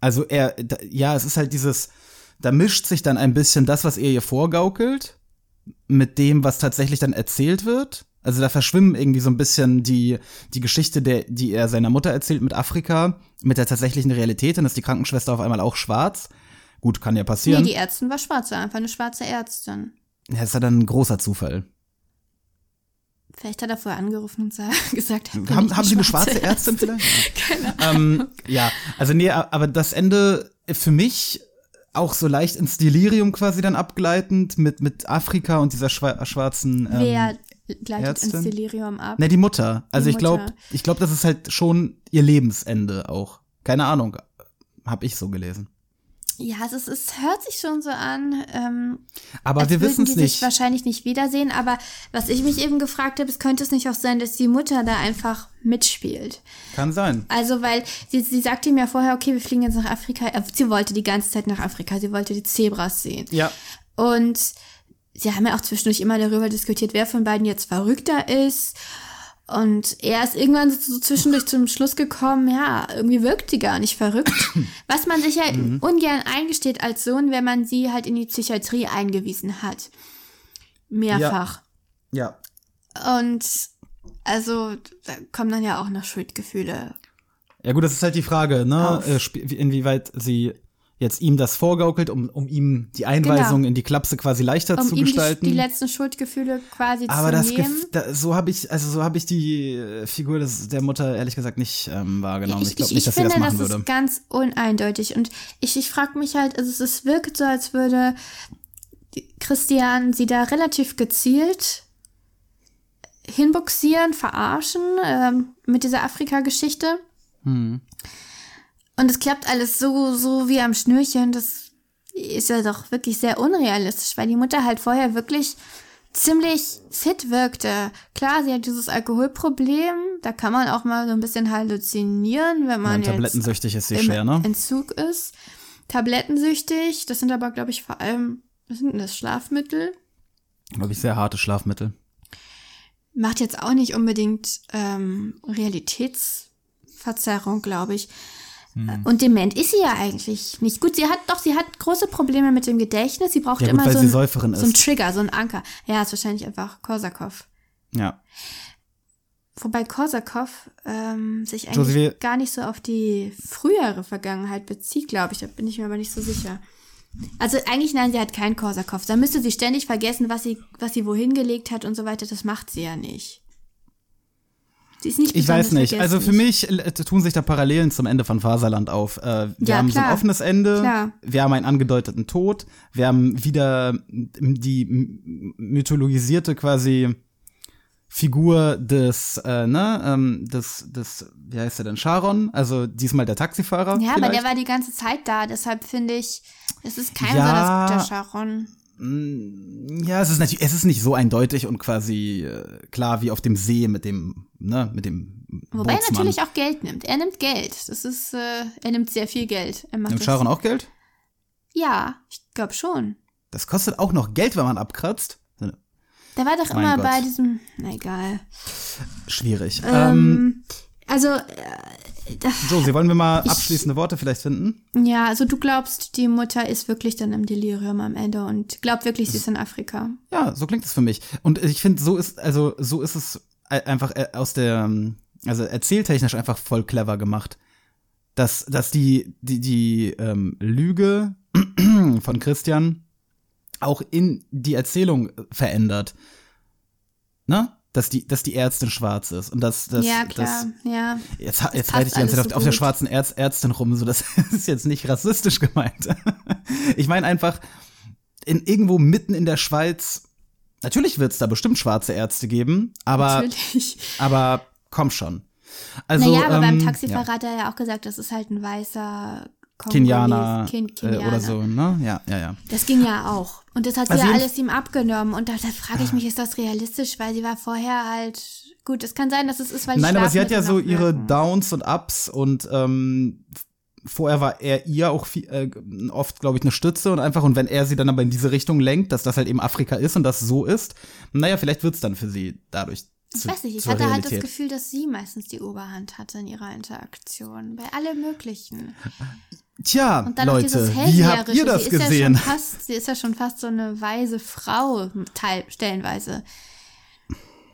Also er, ja, es ist halt dieses, da mischt sich dann ein bisschen das, was er ihr vorgaukelt, mit dem, was tatsächlich dann erzählt wird. Also da verschwimmen irgendwie so ein bisschen die, die Geschichte, der, die er seiner Mutter erzählt mit Afrika, mit der tatsächlichen Realität. Dann ist die Krankenschwester auf einmal auch schwarz. Gut, kann ja passieren. Nee, die Ärztin war schwarz, war einfach eine schwarze Ärztin. ja, ist ja dann ein großer Zufall. Vielleicht hat er vorher angerufen und sa- gesagt, Haben, haben die Sie eine schwarze Ärztin vielleicht? ähm, ja, also nee, aber das Ende für mich auch so leicht ins Delirium quasi dann abgleitend mit, mit Afrika und dieser schwa schwarzen. Ähm, Wer gleitet Ärztin? ins Delirium ab? Ne, die Mutter. Also Die ich glaube, ich glaube, das ist halt schon ihr Lebensende auch. Keine Ahnung, hab ich so gelesen. Ja, es, ist, es hört sich schon so an. Ähm, Aber wir wissen es die sich nicht. wahrscheinlich nicht wiedersehen. Aber was ich mich eben gefragt habe, es könnte es nicht auch sein, dass die Mutter da einfach mitspielt. Kann sein. Also, weil sie, sie sagte ihm ja vorher, okay, wir fliegen jetzt nach Afrika. Äh, Sie wollte die ganze Zeit nach Afrika. Sie wollte die Zebras sehen. Ja. Und sie haben ja auch zwischendurch immer darüber diskutiert, wer von beiden jetzt verrückter ist. Und er ist irgendwann so zwischendurch zum Schluss gekommen, ja, irgendwie wirkt sie gar nicht verrückt. Was man sich ja ungern eingesteht als Sohn, wenn man sie halt in die Psychiatrie eingewiesen hat. Mehrfach. Ja. Und also da kommen dann ja auch noch Schuldgefühle. Ja gut, das ist halt die Frage, ne? Auf. Äh, Inwieweit sie jetzt ihm das vorgaukelt, um, um ihm die Einweisung Genau. in die Klapse quasi leichter Um zu ihm die, gestalten. die letzten Schuldgefühle quasi Aber zu das, nehmen. Da, so habe ich, also so habe ich die äh, Figur des, der Mutter ehrlich gesagt nicht ähm, wahrgenommen. Ich, glaube nicht, dass sie finde, das machen das würde. ist ganz uneindeutig. Und ich, ich frage mich halt, also es, wirkt so, als würde die- Christian sie da relativ gezielt hinbuxieren, verarschen ähm, mit dieser Afrika-Geschichte. Hm. Und es klappt alles so, so wie am Schnürchen. Das ist ja doch wirklich sehr unrealistisch, weil die Mutter halt vorher wirklich ziemlich fit wirkte. Klar, sie hat dieses Alkoholproblem. Da kann man auch mal so ein bisschen halluzinieren, wenn man Ja, tablettensüchtig ist sie schwer, ne? Entzug ist. Tablettensüchtig, das sind aber, glaube ich, vor allem, was sind denn das, Schlafmittel? Glaube ich, sehr harte Schlafmittel. Macht jetzt auch nicht unbedingt ähm, Realitätsverzerrung, glaube ich. Hm. Und dement ist sie ja eigentlich nicht. Gut, sie hat doch, sie hat große Probleme mit dem Gedächtnis. Sie braucht Ja, gut, immer so, ein, so ein ist. Trigger, so ein Anker. Ja, ist wahrscheinlich einfach Korsakow. Ja. Wobei Korsakow ähm, sich eigentlich wir- gar nicht so auf die frühere Vergangenheit bezieht, glaube ich. Da bin ich mir aber nicht so sicher. Also eigentlich nein, sie hat keinen Korsakow. Da müsste sie ständig vergessen, was sie, was sie wohin gelegt hat und so weiter. Das macht sie ja nicht. Sie ist nicht Ich weiß nicht. Also für mich äh, tun sich da Parallelen zum Ende von Faserland auf. Äh, wir Ja, haben so ein klar. offenes Ende, Klar. wir haben einen angedeuteten Tod, wir haben wieder die mythologisierte quasi Figur des, äh, ne, ähm, des, des, wie heißt er denn, Sharon, also diesmal der Taxifahrer. Ja, aber vielleicht. der war die ganze Zeit da. Deshalb finde ich, es ist kein Ja. besonders guter Sharon. Ja, es ist natürlich, es ist nicht so eindeutig und quasi äh, klar wie auf dem See mit dem, ne, mit dem Wobei er Bootsmann. natürlich auch Geld nimmt. Er nimmt Geld. Das ist, äh, er nimmt sehr viel Geld. Er macht Nimmt Sharon auch Geld? Ja, ich glaube schon. Das kostet auch noch Geld, wenn man abkratzt. Der war doch Mein immer Gott. bei diesem. Na egal. Schwierig. Ähm, Ähm, also, äh, da, Josie, wollen wir mal ich- abschließende Worte vielleicht finden? ja, also du glaubst, die Mutter ist wirklich dann im Delirium am Ende und glaubt wirklich, sie ist in Afrika. Ja, so klingt es für mich. Und ich finde, so ist, also so ist es einfach äh, aus der, also erzähltechnisch einfach voll clever gemacht. Dass, dass die, die, die ähm, Lüge von Christian auch in die Erzählung verändert. Ne? Dass die, dass die Ärztin schwarz ist. Und dass, dass, ja, klar, ja. Das, jetzt ha- jetzt reite ich die ganze Zeit auf, so auf der schwarzen Ärz, Ärztin rum. So, das ist jetzt nicht rassistisch gemeint. ich meine einfach, in, irgendwo mitten in der Schweiz, natürlich wird es da bestimmt schwarze Ärzte geben, aber, Natürlich. aber komm schon. Also, naja, aber beim ähm, Taxifahrer ja. hat er ja auch gesagt, das ist halt ein weißer Kenianer, Ken äh, Kenianer. oder so, ne? Ja, ja, ja. Das ging ja auch. Und das hat sie Also ja alles ihm abgenommen. Und da, da frage ich mich, ist das realistisch? Weil sie war vorher halt. Gut, es kann sein, dass es ist, weil Nein, aber sie hat ja so ihre. Downs und Ups und ähm, vorher war er ihr auch viel, äh, oft, glaube ich, eine Stütze und einfach, und wenn er sie dann aber in diese Richtung lenkt, dass das halt eben Afrika ist und das so ist, naja, vielleicht wird's dann für sie dadurch Ich zu, weiß nicht, ich hatte halt das Realität. Gefühl, dass sie meistens die Oberhand hatte in ihrer Interaktion. Bei allem Möglichen. Tja, Leute, wie habt ihr das sie ist gesehen? Ja schon fast, sie ist ja schon fast so eine weise Frau, teil, stellenweise.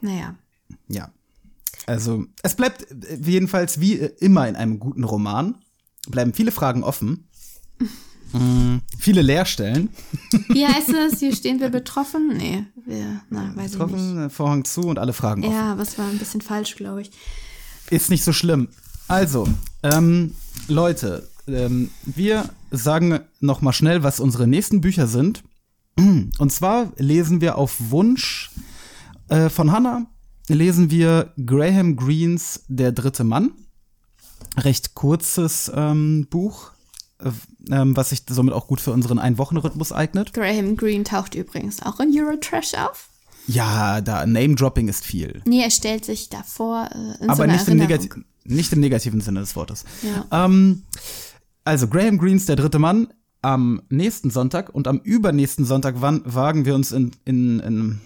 Naja. Ja. Also, es bleibt äh, jedenfalls wie äh, immer in einem guten Roman, bleiben viele Fragen offen. Mm, viele Leerstellen. Wie heißt es? Hier stehen wir betroffen? Nee. wir, na, weiß ich nicht. Getroffen, Vorhang zu und alle Fragen offen. Ja, es war ein bisschen falsch, glaube ich. Ist nicht so schlimm. Also, ähm, Leute, ähm, wir sagen noch mal schnell, was unsere nächsten Bücher sind. Und zwar lesen wir auf Wunsch äh, von Hannah, lesen wir Graham Greens Der dritte Mann. Recht kurzes ähm, Buch, äh, ähm, was sich somit auch gut für unseren Ein-Wochen-Rhythmus eignet. Graham Greene taucht übrigens auch in Eurotrash auf. Ja, da Name-Dropping ist viel. Nee, er stellt sich davor äh, in so aber einer nicht im, nicht im negativen Sinne des Wortes. Ja. Ähm, also Graham Greens, der dritte Mann, am nächsten Sonntag und am übernächsten Sonntag wann, wagen wir uns in, in, in,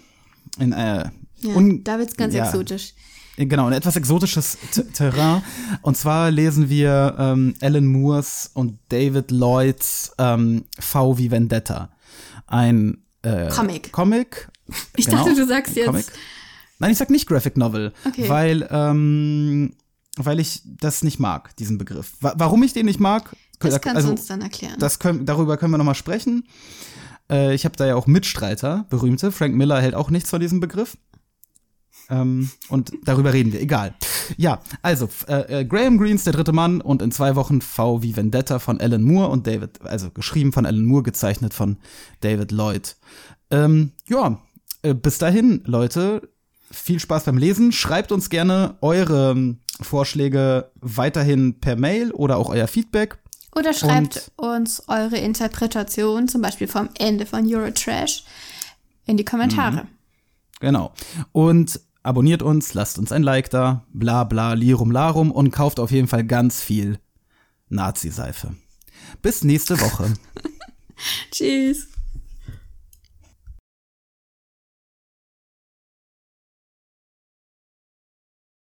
in äh, Ja, un- da wird's ganz ja, exotisch. Genau, ein etwas exotisches T Terrain. Und zwar lesen wir ähm, Alan Moores und David Lloyds ähm, V wie Vendetta. Ein äh, Comic. Comic. Ich genau, dachte, du sagst jetzt. Comic. Nein, ich sag nicht Graphic Novel, Okay. weil ähm, weil ich das nicht mag, diesen Begriff. Wa warum ich den nicht mag? Das kannst also, du uns dann erklären. das können, darüber können wir noch mal sprechen. Äh, ich habe da ja auch Mitstreiter, berühmte. Frank Miller hält auch nichts von diesem Begriff. Ähm, und darüber reden wir, egal. Ja, also äh, äh, Graham Greens, der dritte Mann und in zwei Wochen V wie Vendetta von Alan Moore und David, also geschrieben von Alan Moore, gezeichnet von David Lloyd. Ähm, ja, äh, bis dahin, Leute, viel Spaß beim Lesen. Schreibt uns gerne eure ähm, Vorschläge weiterhin per Mail oder auch euer Feedback. Oder schreibt uns eure Interpretation, zum Beispiel vom Ende von Eurotrash, in die Kommentare. Genau. Und abonniert uns, lasst uns ein Like da, bla bla, lirum larum und kauft auf jeden Fall ganz viel Nazi-Seife. Bis nächste Woche. Tschüss.